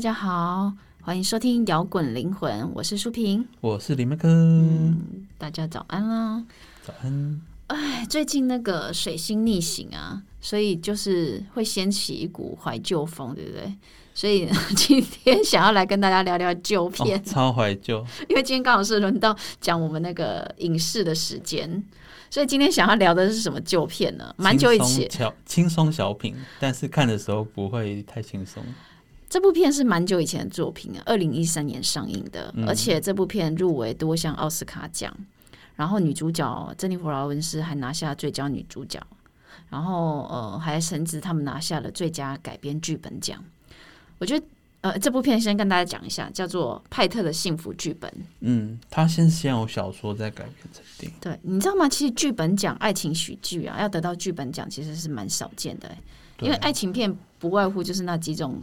大家好，欢迎收听摇滚灵魂，我是舒平，我是李麦克，大家早安啦！早安。哎，最近那个水星逆行啊，所以就是会掀起一股怀旧风，对不对？所以今天想要来跟大家聊聊旧片，超怀旧。因为今天刚好是轮到讲我们那个影视的时间，所以今天想要聊的是什么旧片呢？蛮久以前，小轻松小品，但是看的时候不会太轻松。这部片是蛮久以前的作品啊，二零一三年上映的，而且这部片入围多项奥斯卡奖。然后女主角珍妮弗劳伦斯还拿下最佳女主角，然后呃还甚至他们拿下了最佳改编剧本奖。我觉得呃这部片先跟大家讲一下，叫做《派特的幸福剧本》。嗯，他先先有小说再改编成电影。对，你知道吗？其实剧本奖爱情喜剧啊，要得到剧本奖其实是蛮少见的，因为爱情片不外乎就是那几种，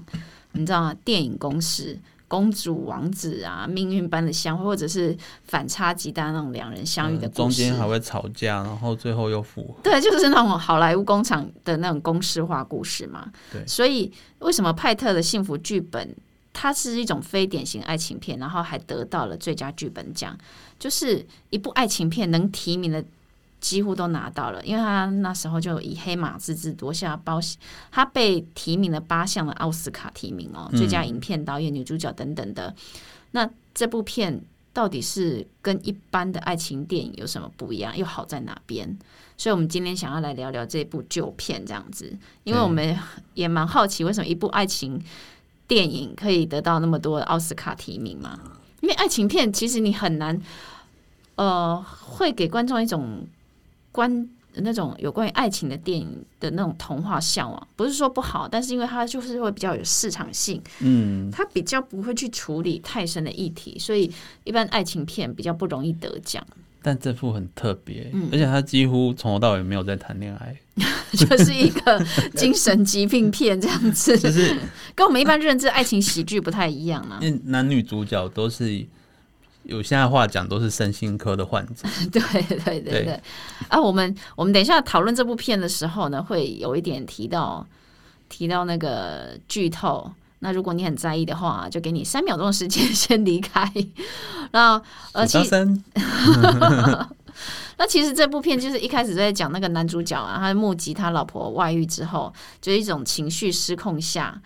你知道吗？电影公式。公主王子啊，命运般的相会，或者是反差极大那种两人相遇的故事，中间还会吵架，然后最后又复合。对，就是那种好莱坞工厂的那种公式化故事嘛。对，所以为什么派特的幸福剧本它是一种非典型爱情片，然后还得到了最佳剧本奖，就是一部爱情片能提名的。几乎都拿到了，因为他那时候就以黑马之姿夺下包，他被提名了八项的奥斯卡提名哦，最佳影片、导演、女主角等等的。那这部片到底是跟一般的爱情电影有什么不一样，又好在哪边？所以，我们今天想要来聊聊这部旧片这样子，因为我们也蛮好奇，为什么一部爱情电影可以得到那么多奥斯卡提名嘛？因为爱情片其实你很难，呃，会给观众一种。关那种有关于爱情的电影的那种童话向往，不是说不好，但是因为它就是会比较有市场性，嗯，它比较不会去处理太深的议题，所以一般爱情片比较不容易得奖。但这部很特别，而且他几乎从头到尾没有在谈恋爱，就是一个精神疾病片这样子，就是跟我们一般认知爱情喜剧不太一样啊。因为男女主角都是。有现在话讲都是身心科的患者，对对对对。啊，我们我们等一下讨论这部片的时候呢，会有一点提到提到那个剧透。那如果你很在意的话，就给你三秒钟的时间先离开。那而且，那其实这部片就是一开始在讲那个男主角啊，他目击他老婆外遇之后，就一种情绪失控下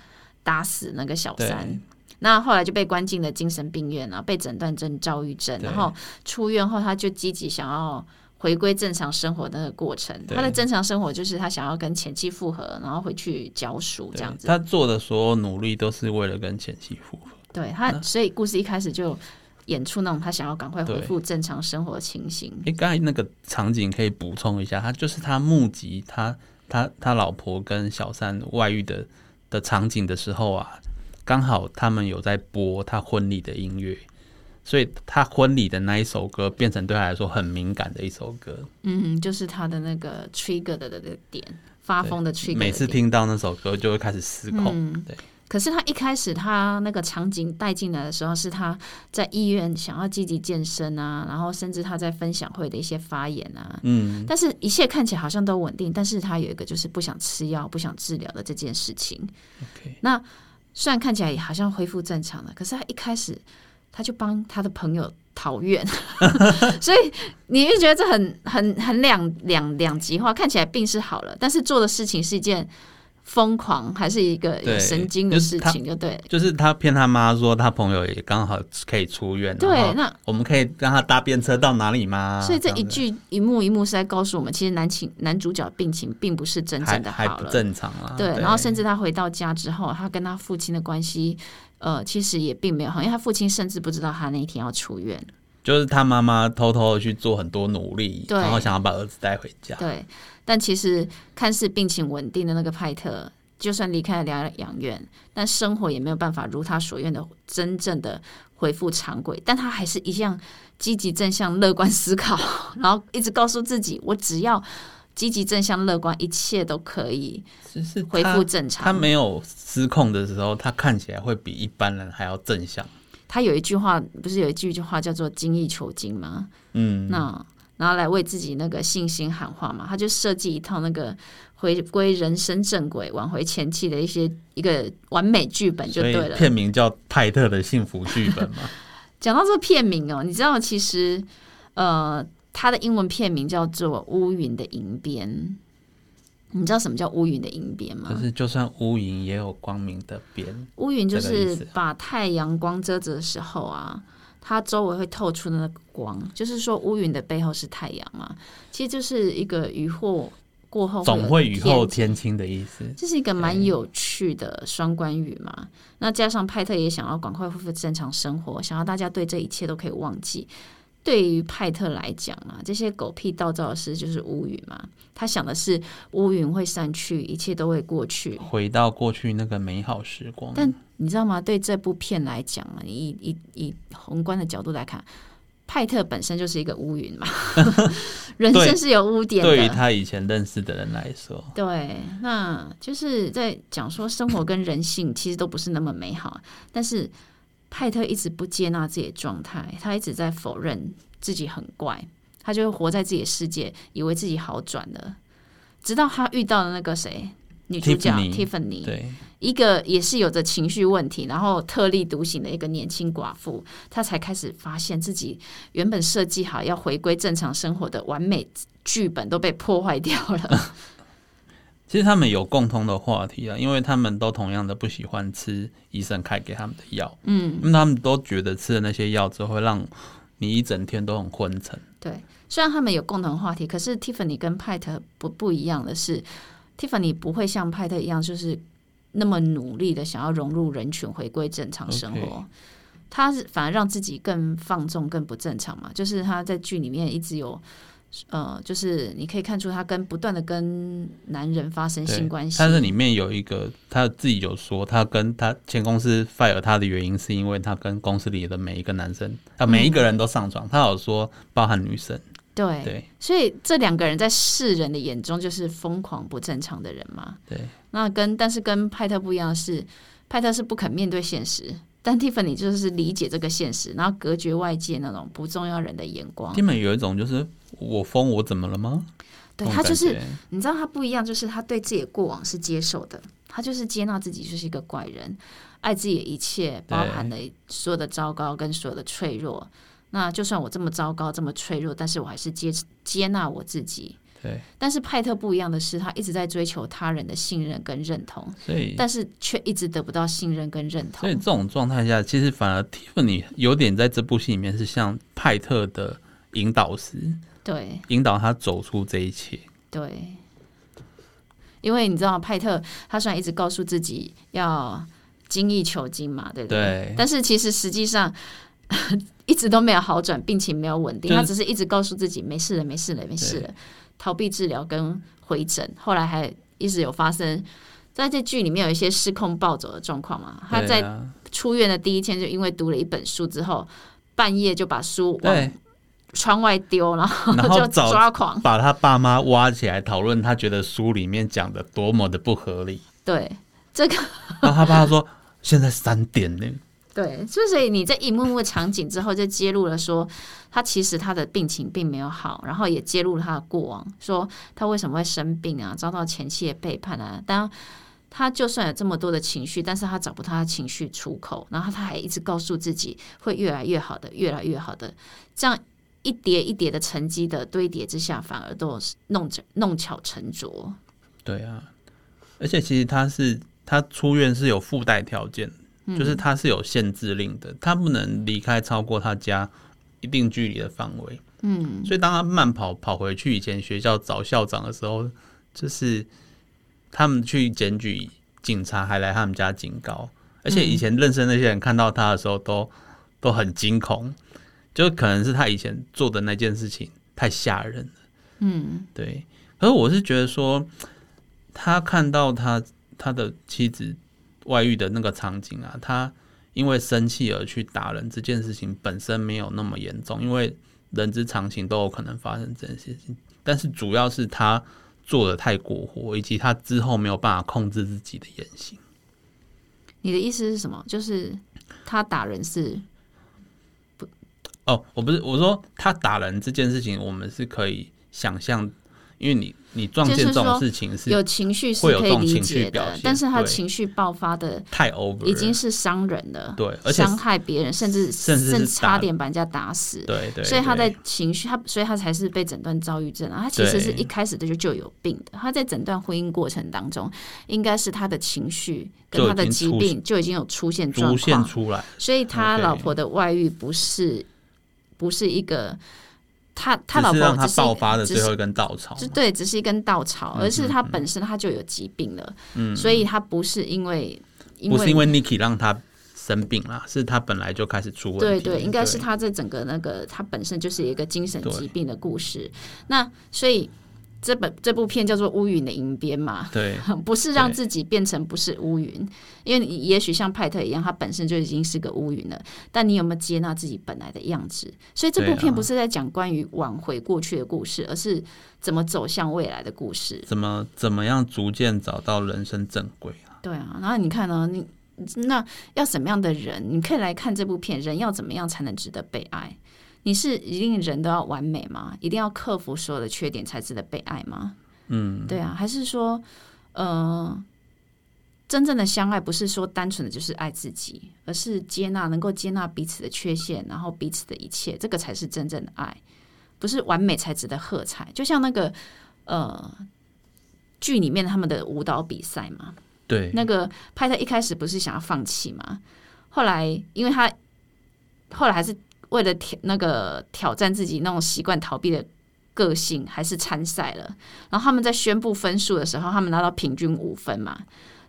打死那个小三。那后来就被关进了精神病院了，被诊断成躁郁症。然后出院后，他就积极想要回归正常生活的那个过程。他的正常生活就是他想要跟前妻复合，然后回去教书这样子。他做的所有努力都是为了跟前妻复合。对他，所以故事一开始就演出那种他想要赶快恢复正常生活的情形。哎，刚才那个场景可以补充一下，他就是他目击他他他老婆跟小三外遇的的场景的时候啊。刚好他们有在播他婚礼的音乐，所以他婚礼的那一首歌变成对他来说很敏感的一首歌。嗯，就是他的那个 trigger 的的点，发疯的 trigger。每次听到那首歌就会开始失控。对。可是他一开始他那个场景带进来的时候，是他在医院想要积极健身啊，然后甚至他在分享会的一些发言啊。嗯。但是一切看起来好像都稳定，但是他有一个就是不想吃药、不想治疗的这件事情。OK。那。虽然看起来也好像恢复正常了，可是他一开始他就帮他的朋友讨怨，所以你就觉得这很很很两两两极化。看起来病是好了，但是做的事情是一件。疯狂还是一个有神经的事情，就对。就是他骗他妈说他朋友也刚好可以出院，对，那我们可以让他搭便车到哪里吗？所以这一句一幕一幕是在告诉我们，其实男情男主角病情并不是真正的好了，正常啊。对，然后甚至他回到家之后，他跟他父亲的关系，呃，其实也并没有好，因为他父亲甚至不知道他那一天要出院。就是他妈妈偷偷的去做很多努力，然后想要把儿子带回家。对，但其实看似病情稳定的那个派特，就算离开了疗养院，但生活也没有办法如他所愿的真正的恢复常轨。但他还是一样积极正向、乐观思考，然后一直告诉自己：我只要积极正向、乐观，一切都可以恢复正常。他没有失控的时候，他看起来会比一般人还要正向。他有一句话，不是有一句句话叫做“精益求精”吗？嗯，那然后来为自己那个信心喊话嘛。他就设计一套那个回归人生正轨、挽回前妻的一些一个完美剧本就对了。片名叫《泰特的幸福剧本》嘛。讲到这个片名哦，你知道其实呃，它的英文片名叫做《乌云的银边》。你知道什么叫乌云的银边吗？就是就算乌云也有光明的边。乌云就是把太阳光遮着的时候啊，它周围会透出的那个光，就是说乌云的背后是太阳嘛。其实就是一个雨后过后总会雨后天晴的意思。这是一个蛮有趣的双关语嘛。那加上派特也想要赶快恢复正常生活，想要大家对这一切都可以忘记。对于派特来讲啊，这些狗屁倒灶的事就是乌云嘛。他想的是乌云会散去，一切都会过去，回到过去那个美好时光。但你知道吗？对这部片来讲啊，以以以宏观的角度来看，派特本身就是一个乌云嘛。人生是有污点的。对于他以前认识的人来说，对，那就是在讲说生活跟人性其实都不是那么美好，但是。派特一直不接纳自己的状态，他一直在否认自己很怪，他就活在自己的世界，以为自己好转了。直到他遇到了那个谁，女主角 Tiffany，对，一个也是有着情绪问题，然后特立独行的一个年轻寡妇，他才开始发现自己原本设计好要回归正常生活的完美剧本都被破坏掉了。其实他们有共通的话题啊，因为他们都同样的不喜欢吃医生开给他们的药，嗯，因为他们都觉得吃了那些药之后会让你一整天都很昏沉。对，虽然他们有共同话题，可是 Tiffany 跟派特不不一样的是，Tiffany 不会像派特一样，就是那么努力的想要融入人群，回归正常生活。他是反而让自己更放纵、更不正常嘛，就是他在剧里面一直有。呃，就是你可以看出他跟不断的跟男人发生性关系，但是里面有一个他自己有说，他跟他前公司 fire 他的原因是因为他跟公司里的每一个男生他每一个人都上床，他有说包含女生，对对，所以这两个人在世人的眼中就是疯狂不正常的人嘛，对，那跟但是跟派特不一样的是，派特是不肯面对现实。但 Tiffany 就是理解这个现实，然后隔绝外界那种不重要人的眼光。Tiffany 有一种就是我疯，我怎么了吗？对他就是你知道他不一样，就是他对自己的过往是接受的，他就是接纳自己就是一个怪人，爱自己的一切，包含的所有的糟糕跟所有的脆弱。那就算我这么糟糕，这么脆弱，但是我还是接接纳我自己。对，但是派特不一样的是，他一直在追求他人的信任跟认同，所以但是却一直得不到信任跟认同。所以这种状态下，其实反而 Tiffany 有点在这部戏里面是像派特的引导师，对，引导他走出这一切。对，因为你知道，派特他虽然一直告诉自己要精益求精嘛，对不对？但是其实实际上 一直都没有好转，病情没有稳定，他只是一直告诉自己没事了，没事了，没事了。逃避治疗跟回诊，后来还一直有发生，在这剧里面有一些失控暴走的状况嘛。他在出院的第一天，就因为读了一本书之后，半夜就把书往窗外丢，然后就抓狂，把他爸妈挖起来讨论，他觉得书里面讲的多么的不合理。对这个，然后他爸说：“现在三点呢。”对，所以你这一幕幕场景之后，就揭露了说，他其实他的病情并没有好，然后也揭露了他的过往，说他为什么会生病啊，遭到前妻的背叛啊。当他就算有这么多的情绪，但是他找不到他的情绪出口，然后他还一直告诉自己会越来越好的，越来越好的。这样一叠一叠的沉积的堆叠之下，反而都弄着弄巧成拙。对啊，而且其实他是他出院是有附带条件。就是他是有限制令的，他不能离开超过他家一定距离的范围。嗯，所以当他慢跑跑回去以前学校找校长的时候，就是他们去检举警察，还来他们家警告。而且以前认识那些人看到他的时候，都都很惊恐，就可能是他以前做的那件事情太吓人了。嗯，对。可是我是觉得说，他看到他他的妻子。外遇的那个场景啊，他因为生气而去打人，这件事情本身没有那么严重，因为人之常情都有可能发生这件事情。但是主要是他做的太过火，以及他之后没有办法控制自己的言行。你的意思是什么？就是他打人是不哦，我不是我说他打人这件事情，我们是可以想象，因为你你撞见这种事情是有情绪是会有可以理解的，但是他情绪爆发的太 over，已经是伤人了，对，而且伤害别人，甚至甚至差点把人家打死。对对，所以他在情绪，他所以他才是被诊断躁郁症啊。他其实是一开始的就就有病的。他在诊断婚姻过程当中，应该是他的情绪跟他的疾病就已经有出现状逐渐况，出来，所以他老婆的外遇不是不是一个他他老只是让他婆只是爆发的最后一根稻草。就对，只是一根稻草，嗯而是他本身他就有疾病了，嗯，所以他不是因为因为不是因为 Niki 让他生病了，是他本来就开始出问题。对对，应该是他这整个那个他本身就是一个精神疾病的故事。那所以这本这部片叫做《乌云的银边》嘛，对 不是让自己变成不是乌云，因为你也许像派特一样，他本身就已经是个乌云了，但你有没有接纳自己本来的样子？所以这部片不是在讲关于挽回过去的故事，而是怎么走向未来的故事。怎么怎么样逐渐找到人生正轨啊？对啊，然后你看呢，你那要什么样的人？你可以来看这部片，人要怎么样才能值得被爱？你是一定人都要完美吗？一定要克服所有的缺点才值得被爱吗？嗯，对啊，还是说，呃，真正的相爱不是说单纯的就是爱自己，而是接纳，能够接纳彼此的缺陷，然后彼此的一切，这个才是真正的爱，不是完美才值得喝彩。就像那个呃剧里面他们的舞蹈比赛嘛，对，那个派特一开始不是想要放弃嘛，后来因为他后来还是为了挑那个挑战自己那种习惯逃避的个性，还是参赛了。然后他们在宣布分数的时候，他们拿到平均五分嘛，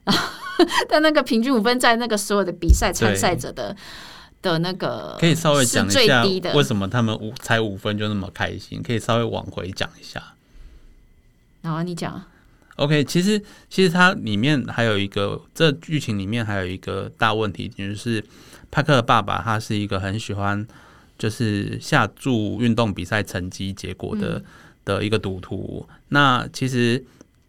然 后但那个平均五分在那个所有的比赛参赛者的的那个可以稍微讲一下是最低的为什么他们五才五分就那么开心，可以稍微往回讲一下。然后你讲，OK，其实其实它里面还有一个，这剧情里面还有一个大问题，就是帕克的爸爸他是一个很喜欢就是下注运动比赛成绩结果的、的一个赌徒。那其实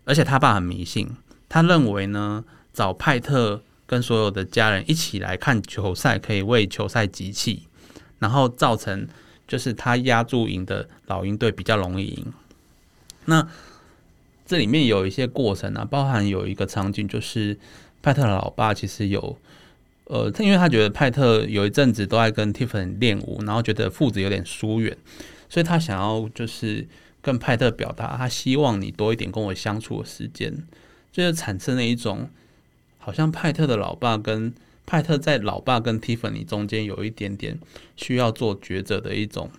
而且他爸很迷信，他认为呢找派特跟所有的家人一起来看球赛，可以为球赛集气，然后造成就是他压注赢的老鹰队比较容易赢。那这里面有一些过程啊，包含有一个场景，就是派特的老爸其实有，呃，他因为他觉得派特有一阵子都在跟 Tiffany 练舞，然后觉得父子有点疏远，所以他想要就是跟派特表达，他希望你多一点跟我相处的时间，这就产生了一种好像派特的老爸跟派特在老爸跟 Tiffany 中间有一点点需要做抉择的一种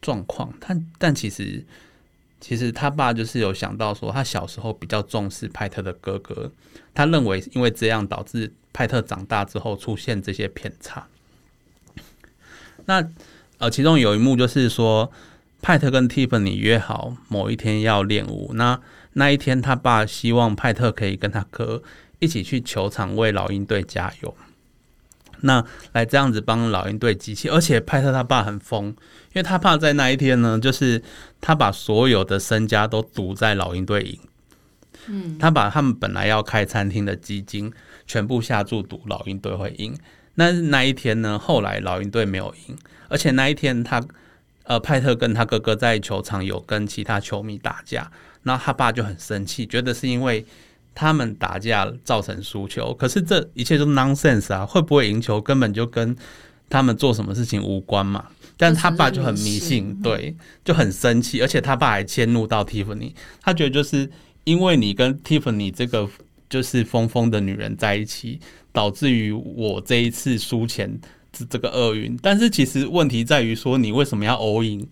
状况，但但其实。其实他爸就是有想到说，他小时候比较重视派特的哥哥，他认为因为这样导致派特长大之后出现这些偏差。那呃，其中有一幕就是说，派特跟 Tiffany 约好某一天要练舞，那那一天他爸希望派特可以跟他哥一起去球场为老鹰队加油。那来这样子帮老鹰队集气，而且派特他爸很疯，因为他爸在那一天呢，就是他把所有的身家都赌在老鹰队赢。嗯，他把他们本来要开餐厅的基金全部下注赌老鹰队会赢。那那一天呢，后来老鹰队没有赢，而且那一天他呃派特跟他哥哥在球场有跟其他球迷打架，然后他爸就很生气，觉得是因为他们打架造成输球，可是这一切都 nonsense 啊！会不会赢球根本就跟他们做什么事情无关嘛。但他爸就很迷信，对，就很生气，而且他爸还迁怒到 Tiffany，他觉得就是因为你跟 Tiffany 这个就是疯疯的女人在一起，导致于我这一次输钱这这个厄运。但是其实问题在于说，你为什么要 all in？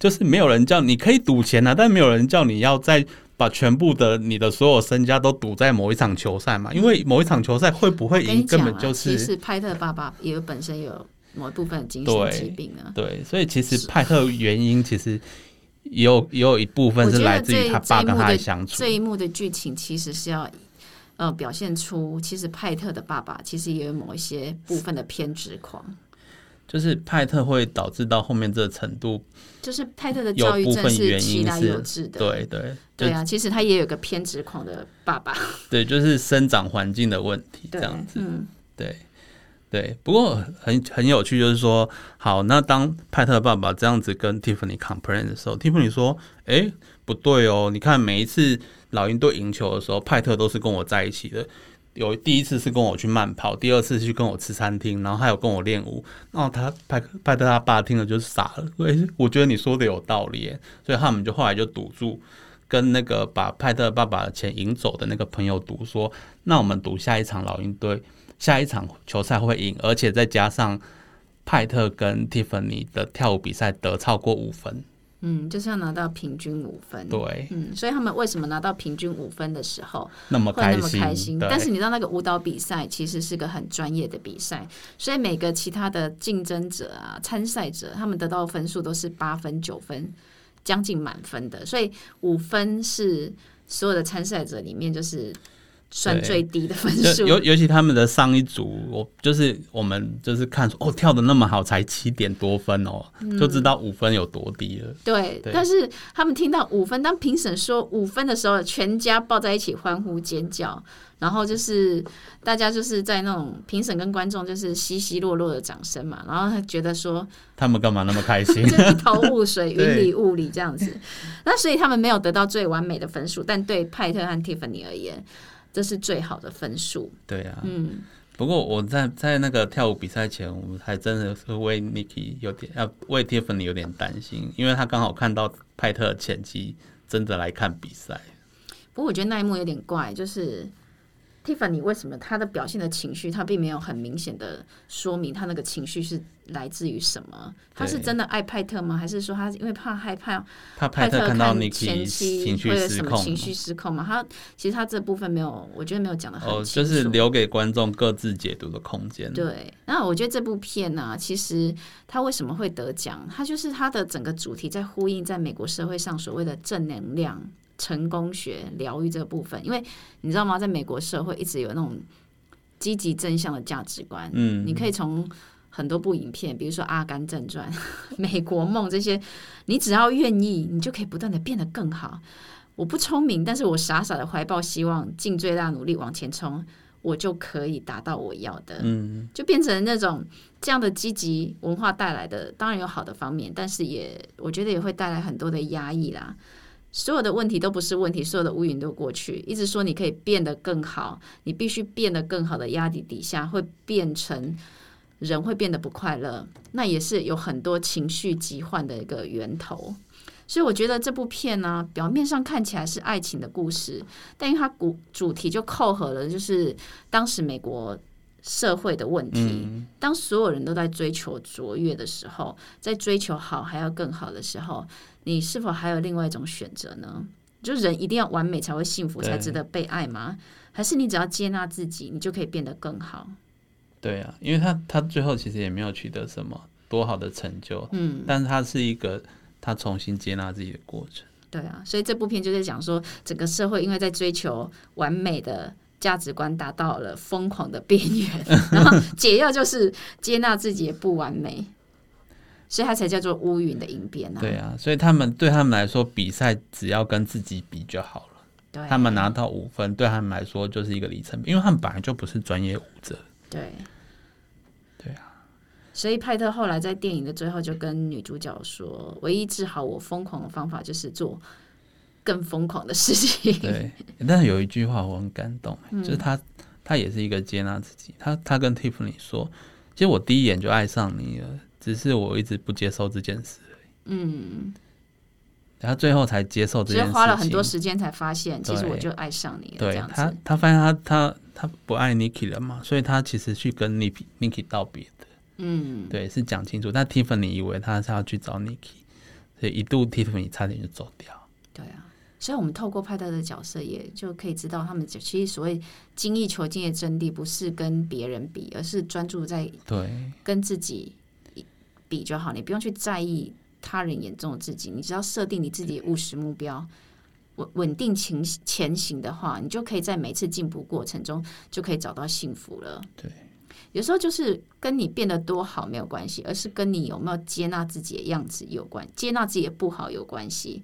就是没有人叫你可以赌钱啊，但没有人叫你要在把全部的你的所有身家都赌在某一场球赛嘛？因为某一场球赛会不会赢，根本就是其实派特爸爸也有本身有某一部分的精神疾病啊。对，所以其实派特原因其实也有也有一部分是来自于他爸跟他的相处这。一幕的剧情其实是要呃表现出，其实派特的爸爸其实也有某一些部分的偏执狂，就是派特会导致到后面这个程度，就是派特的有躁郁症部分原是其来因是有致的。对对对啊，其实他也有个偏执狂的爸爸。对，就是生长环境的问题这对样子。嗯，对对，不过很很有趣，就是说，好，那当派特爸爸这样子跟 Tiffany complain 的时候，Tiffany 说：“哎，不对哦，你看每一次老鹰队赢球的时候，派特都是跟我在一起的。有第一次是跟我去慢跑，第二次去跟我吃餐厅，然后还有跟我练舞。然后他派派特他爸听了就傻了，以，我觉得你说的有道理，所以他们就后来就赌注，跟那个把派特爸爸的钱赢走的那个朋友赌说，那我们赌下一场老鹰队。”下一场球赛会赢，而且再加上派特跟蒂芬尼的跳舞比赛得超过五分，嗯，就是要拿到平均五分。对，嗯，所以他们为什么拿到平均五分的时候那么开心？开心。但是你知道那个舞蹈比赛其实是个很专业的比赛，所以每个其他的竞争者啊、参赛者，他们得到分数都是八分、九分，将近满分的。所以五分是所有的参赛者里面就是。算最低的分数，尤尤其他们的上一组，我就是我们就是看说哦，跳的那么好，才七点多分哦，就知道五分有多低了。对，但是他们听到五分，当评审说五分的时候，全家抱在一起欢呼尖叫，然后就是大家就是在那种评审跟观众就是稀稀落落的掌声嘛，然后他觉得说他们干嘛那么开心，就一头雾水，云里雾里这样子。那所以他们没有得到最完美的分数，但对派特和蒂芙尼而言。这是最好的分数。对啊，嗯，不过我在在那个跳舞比赛前，我们还真的是为 Niki 有点要为 Tiffany 有点担心，因为他刚好看到派特前期真的来看比赛。不过我觉得那一幕有点怪，就是。Tiffany 为什么他的表现的情绪，他并没有很明显的说明他那个情绪是来自于什么？他是真的爱派特吗？还是说他因为怕害怕怕派特看到前妻情绪失控？情绪失控吗？他其实他这部分没有，我觉得没有讲的很清楚，就是留给观众各自解读的空间。对，那我觉得这部片呢，其实他为什么会得奖？他就是他的整个主题在呼应在美国社会上所谓的正能量。成功学疗愈这个部分，因为你知道吗？在美国社会一直有那种积极正向的价值观。嗯，你可以从很多部影片，比如说《阿甘正传》《美国梦》这些，你只要愿意，你就可以不断的变得更好。我不聪明，但是我傻傻的怀抱希望，尽最大努力往前冲，我就可以达到我要的。嗯，就变成那种这样的积极文化带来的，当然有好的方面，但是也我觉得也会带来很多的压抑啦。所有的问题都不是问题，所有的乌云都过去。一直说你可以变得更好，你必须变得更好的压力底下，会变成人会变得不快乐，那也是有很多情绪疾患的一个源头。所以我觉得这部片呢，表面上看起来是爱情的故事，但因为它主主题就扣合了，就是当时美国社会的问题。当所有人都在追求卓越的时候，在追求好还要更好的时候。你是否还有另外一种选择呢？就人一定要完美才会幸福，才值得被爱吗？还是你只要接纳自己，你就可以变得更好？对啊，因为他他最后其实也没有取得什么多好的成就，嗯，但是他是一个他重新接纳自己的过程。对啊，所以这部片就在讲说，整个社会因为在追求完美的价值观，达到了疯狂的边缘，然后解药就是接纳自己的不完美。所以它才叫做乌云的应变啊！对啊，所以他们对他们来说，比赛只要跟自己比就好了。对，他们拿到五分，对他们来说就是一个里程碑，因为他们本来就不是专业舞者。对，对啊。所以派特后来在电影的最后就跟女主角说：“唯一治好我疯狂的方法，就是做更疯狂的事情。”对。但是有一句话我很感动，就是他他也是一个接纳自己。他他跟 Tiffany 说：“其实我第一眼就爱上你了。”只是我一直不接受这件事。嗯，然后最后才接受这件事，花了很多时间才发现，其实我就爱上你了。对他，他发现他他他不爱 Niki 了嘛，所以他其实去跟 Niki Niki 道别的。嗯，对，是讲清楚。但 Tiffany 以为他是要去找 Niki，所以一度 Tiffany 差点就走掉。对啊，所以我们透过派特的角色，也就可以知道他们其实所谓精益求精的真谛，不是跟别人比，而是专注在对跟自己。比就好，你不用去在意他人眼中的自己，你只要设定你自己的务实目标，稳稳定前前行的话，你就可以在每次进步过程中就可以找到幸福了。对，有时候就是跟你变得多好没有关系，而是跟你有没有接纳自己的样子有关，接纳自己的不好有关系。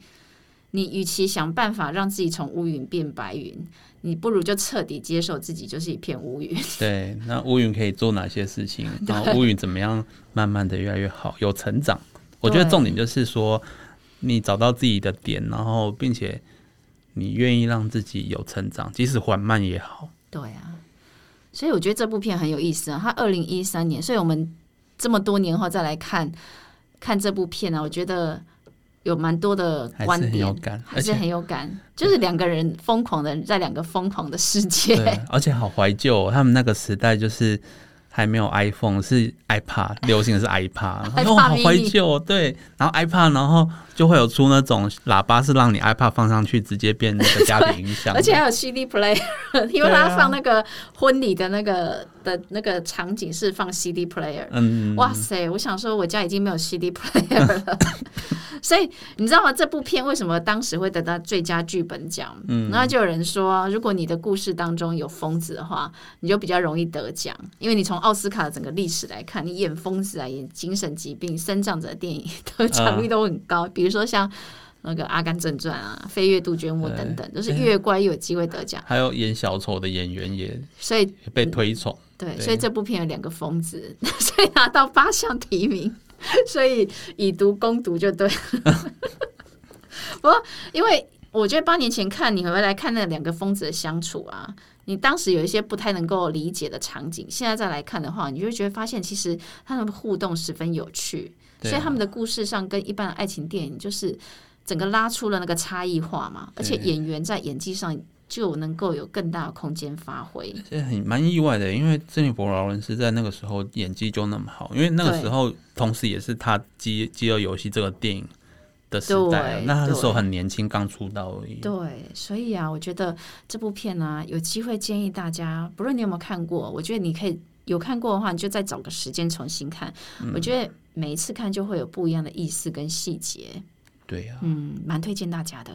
你与其想办法让自己从乌云变白云，你不如就彻底接受自己就是一片乌云。对，那乌云可以做哪些事情？然后乌云怎么样慢慢的越来越好，有成长？我觉得重点就是说，你找到自己的点，然后并且你愿意让自己有成长，即使缓慢也好。对啊，所以我觉得这部片很有意思啊。它二零一三年，所以我们这么多年后再来看看这部片呢，我觉得有蛮多的观还是很有点，感，还是而且很有感。就是两个人疯狂的在两个疯狂的世界，对，而且好怀旧、哦，他们那个时代就是还没有 iPhone，是 iPad，流行的是 iPad，然后 iPad 好怀旧、哦，对，然后 iPad，然后就会有出那种喇叭是让你 iPad 放上去直接变那个家庭音响，而且还有 CD player，因为他放那个婚礼的那个的那个场景是放 CD player。嗯，哇塞！我想说，我家已经没有 CD player 了，所以你知道吗？这部片为什么当时会得到最佳剧本奖？嗯，然后就有人说，如果你的故事当中有疯子的话，你就比较容易得奖，因为你从奥斯卡的整个历史来看，你演疯子啊，演精神疾病、生长者的电影得奖率都很高，比如说像。那个《阿甘正传》啊，《飞跃杜鹃窝》等等，都是越怪越有机会得奖。还有演小丑的演员也所以也被推崇，对，对所以这部片有两个疯子，所以拿到八项提名，所以以毒攻毒就对了。不过，因为我觉得八年前看你回来看那两个疯子的相处啊，你当时有一些不太能够理解的场景，现在再来看的话，你就会觉得发现其实他们的互动十分有趣，所以他们的故事上跟一般的爱情电影就是整个拉出了那个差异化嘛，而且演员在演技上就能够有更大的空间发挥。这很蛮意外的，因为珍妮佛劳伦斯在那个时候演技就那么好，因为那个时候同时也是他《饥饥饿游戏》这个电影的时代那他那时候很年轻，刚出道而已。对，所以啊，我觉得这部片呢、有机会建议大家，不论你有没有看过，我觉得你可以有看过的话，你就再找个时间重新看。嗯我觉得每一次看就会有不一样的意思跟细节，对呀、嗯，蛮推荐大家的。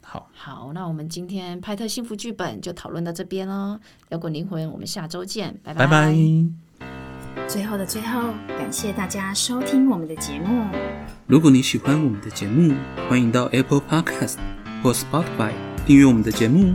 好，好，那我们今天拍特幸福剧本就讨论到这边喽。摇滚灵魂，我们下周见，拜拜拜。最后的最后，感谢大家收听我们的节目。如果你喜欢我们的节目，欢迎到 Apple Podcast 或 Spotify 订阅我们的节目，